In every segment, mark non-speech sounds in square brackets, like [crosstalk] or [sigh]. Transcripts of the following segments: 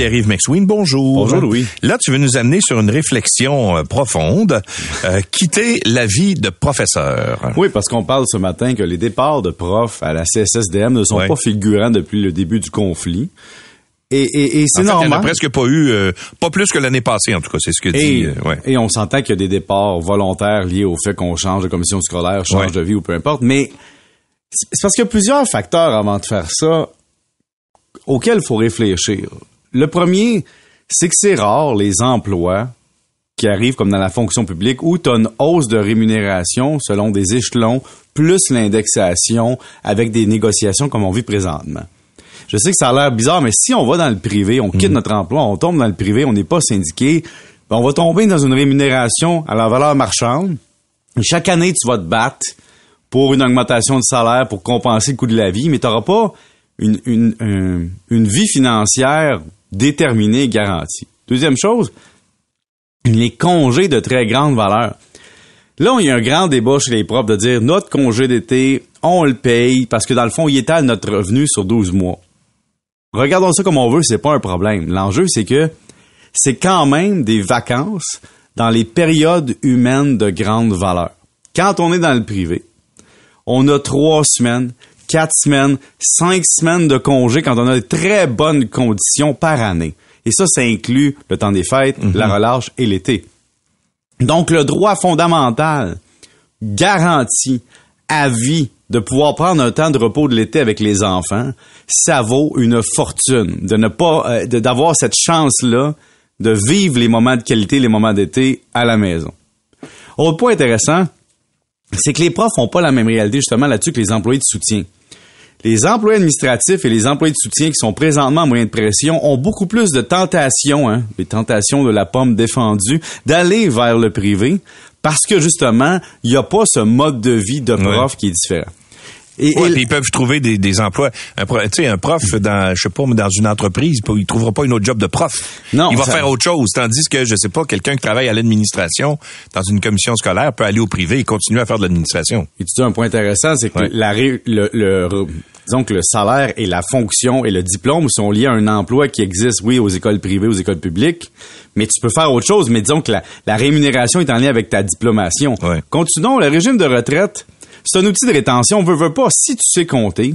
Pierre-Yves McSween, bonjour. Bonjour, Louis. Là, tu veux nous amener sur une réflexion euh, profonde. Euh, quitter la vie de professeur. Oui, parce qu'on parle ce matin que les départs de profs à la CSSDM ne sont Ouais. pas figurants depuis le début du conflit. Et, et, et c'est fait, Il n'y en a normal. presque pas eu, euh, pas plus que l'année passée, en tout cas, c'est ce que dit. Et, euh, ouais. et on s'entend qu'il y a des départs volontaires liés au fait qu'on change de commission scolaire, change Ouais. de vie ou peu importe. Mais c'est parce qu'il y a plusieurs facteurs avant de faire ça auxquels il faut réfléchir. Le premier, c'est que c'est rare les emplois qui arrivent comme dans la fonction publique où tu as une hausse de rémunération selon des échelons plus l'indexation avec des négociations comme on vit présentement. Je sais que ça a l'air bizarre, mais si on va dans le privé, on quitte notre emploi, on tombe dans le privé, on n'est pas syndiqué, ben on va tomber dans une rémunération à la valeur marchande. Et chaque année, tu vas te battre pour une augmentation de salaire pour compenser le coût de la vie, mais tu n'auras pas une, une, un- une vie financière déterminée et garantie. Deuxième chose, les congés de très grande valeur. Là, il y a un grand débat chez les profs de dire notre congé d'été, on le paye parce que dans le fond, il étale notre revenu sur 12 mois. Regardons ça comme on veut, c'est pas un problème. L'enjeu, c'est que c'est quand même des vacances dans les périodes humaines de grande valeur. Quand on est dans le privé, on a trois semaines, quatre semaines, cinq semaines de congé quand on a de très bonnes conditions par année. Et ça, ça inclut le temps des fêtes, la relâche et l'été. Donc, le droit fondamental garanti à vie de pouvoir prendre un temps de repos de l'été avec les enfants, ça vaut une fortune de ne pas, euh, de- d'avoir cette chance-là de vivre les moments de qualité, les moments d'été à la maison. Autre point intéressant, c'est que les profs n'ont pas la même réalité justement là-dessus que les employés de soutien. Les employés administratifs et les employés de soutien qui sont présentement en moyen de pression ont beaucoup plus de tentations, hein, les tentations de la pomme défendue, d'aller vers le privé parce que justement, il n'y a pas ce mode de vie de prof qui est différent. Et, Ouais, et- puis ils peuvent trouver des, des emplois. Tu sais, un prof dans, je sais pas, mais dans une entreprise, il trouvera pas une autre job de prof. Non, il va ça- faire autre chose. Tandis que, je sais pas, quelqu'un qui travaille à l'administration dans une commission scolaire peut aller au privé et continuer à faire de l'administration. Et tu dis un point intéressant, c'est que Ouais. la ré- le, le- disons que le salaire et la fonction et le diplôme sont liés à un emploi qui existe, oui, aux écoles privées, aux écoles publiques, mais tu peux faire autre chose. Mais disons que la, la rémunération est en lien avec ta diplomation. Ouais. Continuons, le régime de retraite, c'est un outil de rétention. Veut, veut pas, si tu sais compter,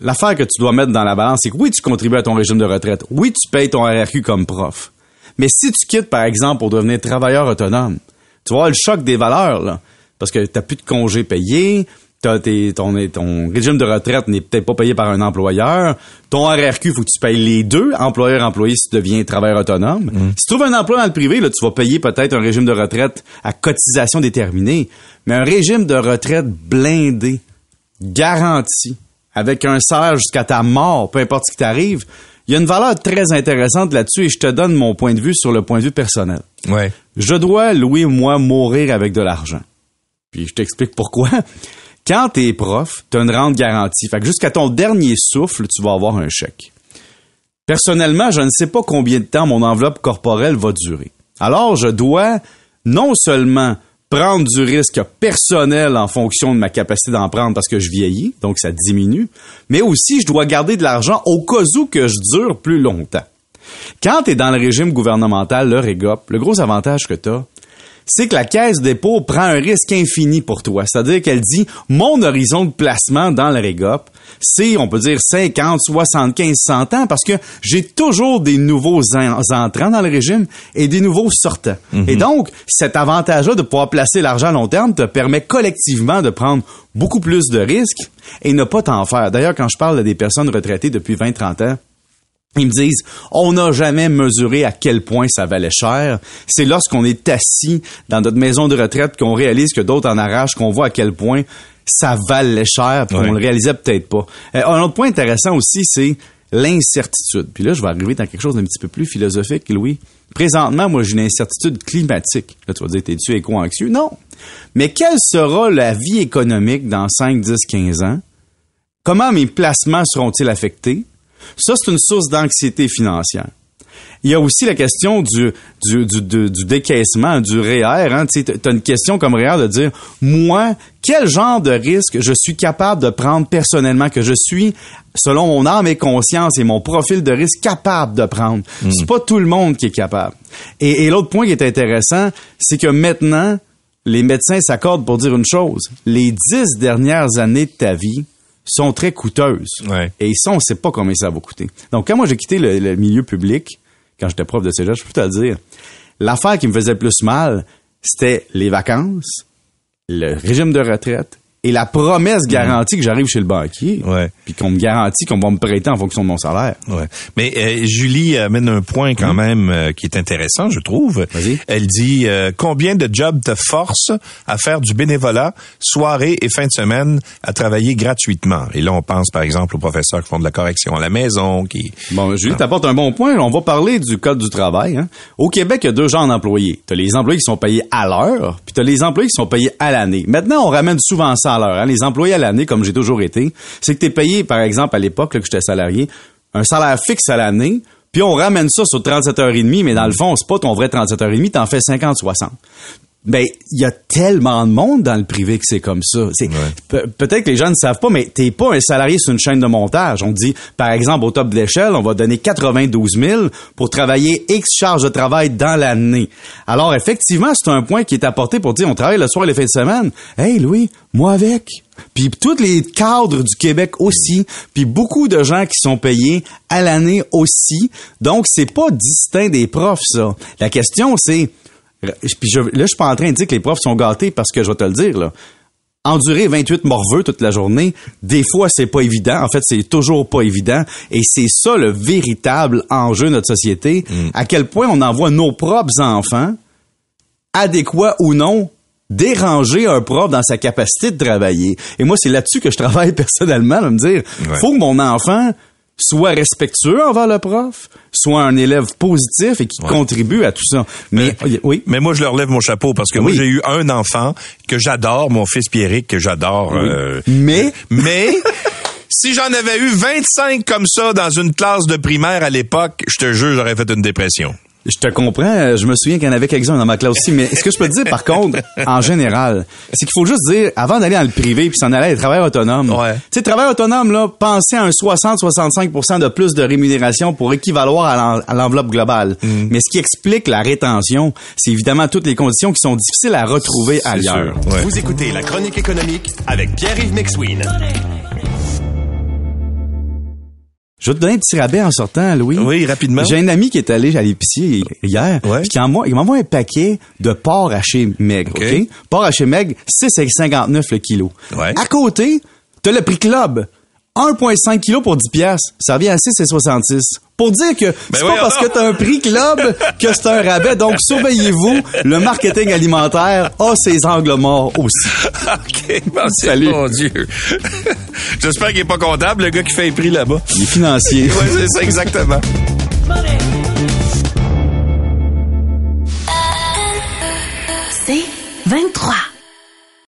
l'affaire que tu dois mettre dans la balance, c'est que oui, tu contribues à ton régime de retraite. Oui, tu payes ton RRQ comme prof. Mais si tu quittes, par exemple, pour devenir travailleur autonome, tu vas le choc des valeurs. Parce que t'as plus de congés payés, t'as tes- ton, ton régime de retraite n'est peut-être pas payé par un employeur, ton RRQ, faut que tu payes les deux, employeur-employé, si tu deviens travailleur autonome. Si tu trouves un emploi dans le privé, là, tu vas payer peut-être un régime de retraite à cotisation déterminée, mais un régime de retraite blindé, garanti, avec un salaire jusqu'à ta mort, peu importe ce qui t'arrive, il y a une valeur très intéressante là-dessus et je te donne mon point de vue sur le point de vue personnel. Ouais. Je dois, Louis, moi, mourir avec de l'argent. Puis je t'explique pourquoi. Quand t'es prof, t'as une rente garantie. Fait que jusqu'à ton dernier souffle, tu vas avoir un chèque. Personnellement, je ne sais pas combien de temps mon enveloppe corporelle va durer. Alors, je dois non seulement prendre du risque personnel en fonction de ma capacité d'en prendre parce que je vieillis, donc ça diminue, mais aussi je dois garder de l'argent au cas où que je dure plus longtemps. Quand tu es dans le régime gouvernemental, le REGOP, le gros avantage que tu as, c'est que la caisse dépôt prend un risque infini pour toi. C'est-à-dire qu'elle dit, mon horizon de placement dans le REGOP, c'est, on peut dire, 50, 75, 100 ans, parce que j'ai toujours des nouveaux en- entrants dans le régime et des nouveaux sortants. Et donc, cet avantage-là de pouvoir placer l'argent à long terme te permet collectivement de prendre beaucoup plus de risques et ne pas t'en faire. D'ailleurs, quand je parle à des personnes retraitées depuis 20, 30 ans, ils me disent, on n'a jamais mesuré à quel point ça valait cher. C'est lorsqu'on est assis dans notre maison de retraite qu'on réalise que d'autres en arrachent, qu'on voit à quel point ça valait cher, puis Ouais. on le réalisait peut-être pas. Euh, un autre point intéressant aussi, c'est l'incertitude. Puis là, je vais arriver dans quelque chose d'un petit peu plus philosophique, Louis. Présentement, moi, j'ai une incertitude climatique. Là, tu vas dire, t'es-tu éco-anxieux? Non. Mais quelle sera la vie économique dans 5, 10, 15 ans? Comment mes placements seront-ils affectés? Ça, c'est une source d'anxiété financière. Il y a aussi la question du, du, du, du, du décaissement, du REER. Hein. Tu as une question comme REER de dire, moi, quel genre de risque je suis capable de prendre personnellement, que je suis, selon mon âme et conscience et mon profil de risque, capable de prendre? C'est pas tout le monde qui est capable. Et, et l'autre point qui est intéressant, c'est que maintenant, les médecins s'accordent pour dire une chose. Les dix dernières années de ta vie sont très coûteuses. Ouais. Et ça, on ne sait pas combien ça va coûter. Donc, quand moi j'ai quitté le, le milieu public, quand j'étais prof de cégep, je peux te le dire, l'affaire qui me faisait le plus mal, c'était les vacances, le régime de retraite et la promesse garantie que j'arrive chez le banquier, Ouais. puis qu'on me garantit qu'on va me prêter en fonction de mon salaire. Ouais. Mais euh, Julie amène un point quand même euh, qui est intéressant, je trouve. Vas-y. Elle dit euh, combien de jobs te forcent à faire du bénévolat, soirée et fin de semaine, à travailler gratuitement? Et là, on pense par exemple aux professeurs qui font de la correction à la maison, qui Bon, Julie, t'apportes un bon point. On va parler du code du travail. hein. Au Québec, il y a deux genres d'employés. T'as les employés qui sont payés à l'heure, puis t'as les employés qui sont payés à l'année. Maintenant, on ramène souvent ça hein. Les employés à l'année, comme j'ai toujours été, c'est que t'es payé, par exemple, à l'époque que j'étais salarié, un salaire fixe à l'année, puis on ramène ça sur 37 heures et demie, mais dans le fond, c'est pas ton vrai 37 heures et demie, t'en fais 50-60. Ben, il y a tellement de monde dans le privé que c'est comme ça. C'est- Pe- Peut-être que les gens ne savent pas, mais t'es pas un salarié sur une chaîne de montage. On dit, par exemple, au top de l'échelle, on va donner 92 000 pour travailler X charges de travail dans l'année. Alors, effectivement, c'est un point qui est apporté pour dire, on travaille le soir et les fins de semaine. Hey, Louis, moi avec. Puis tous les cadres du Québec aussi, puis beaucoup de gens qui sont payés à l'année aussi. Donc, c'est pas distinct des profs, ça. La question, c'est, puis je, là, je suis pas en train de dire que les profs sont gâtés parce que je vais te le dire, là. Endurer 28 morveux toute la journée, des fois, c'est pas évident. En fait, c'est toujours pas évident. Et c'est ça le véritable enjeu de notre société. À quel point on envoie nos propres enfants, adéquats ou non, déranger un prof dans sa capacité de travailler. Et moi, c'est là-dessus que je travaille [laughs] personnellement, me dire, Ouais. faut que mon enfant soit respectueux envers le prof, soit un élève positif et qui contribue à tout ça. Mais, oui. Mais moi, je leur lève mon chapeau parce que moi, j'ai eu un enfant que j'adore, mon fils Pierrick, que j'adore. euh, Mais, mais si j'en avais eu 25 comme ça dans une classe de primaire à l'époque, je te jure, j'aurais fait une dépression. Je te comprends. Je me souviens qu'il y en avait quelques-uns dans ma classe aussi. Mais ce que je peux te dire, par contre, en général, c'est qu'il faut juste dire, avant d'aller dans le privé puis s'en aller à travail autonome. Ouais. Tu sais, travail autonome, là, pensez à un 60-65% de plus de rémunération pour équivaloir à l'en- à l'enveloppe globale. Mm. Mais ce qui explique la rétention, c'est évidemment toutes les conditions qui sont difficiles à retrouver ailleurs. sûr. Ouais. Vous écoutez La Chronique économique avec Pierre-Yves McSween. Je vais te donner un petit rabais en sortant, Louis. Oui, rapidement. J'ai un ami qui est allé à l'épicerie hier, Ouais. puis qui m'envoie un paquet de porc haché maigre, OK. OK? Porc haché maigre, 6,59 le kilo. Ouais. À côté, t'as le prix club. 1,5 kg pour 10 piastres. Ça revient à 6,66. Pour dire que c'est pas parce que t'as un prix club [laughs] que c'est un rabais. Donc, surveillez-vous. Le marketing alimentaire a ses angles morts aussi. [laughs] OK, bon, Salut. Mon Dieu. [laughs] J'espère qu'il est pas comptable, le gars qui fait les prix là-bas. Les financiers. Ouais, c'est ça, exactement. C'est 23.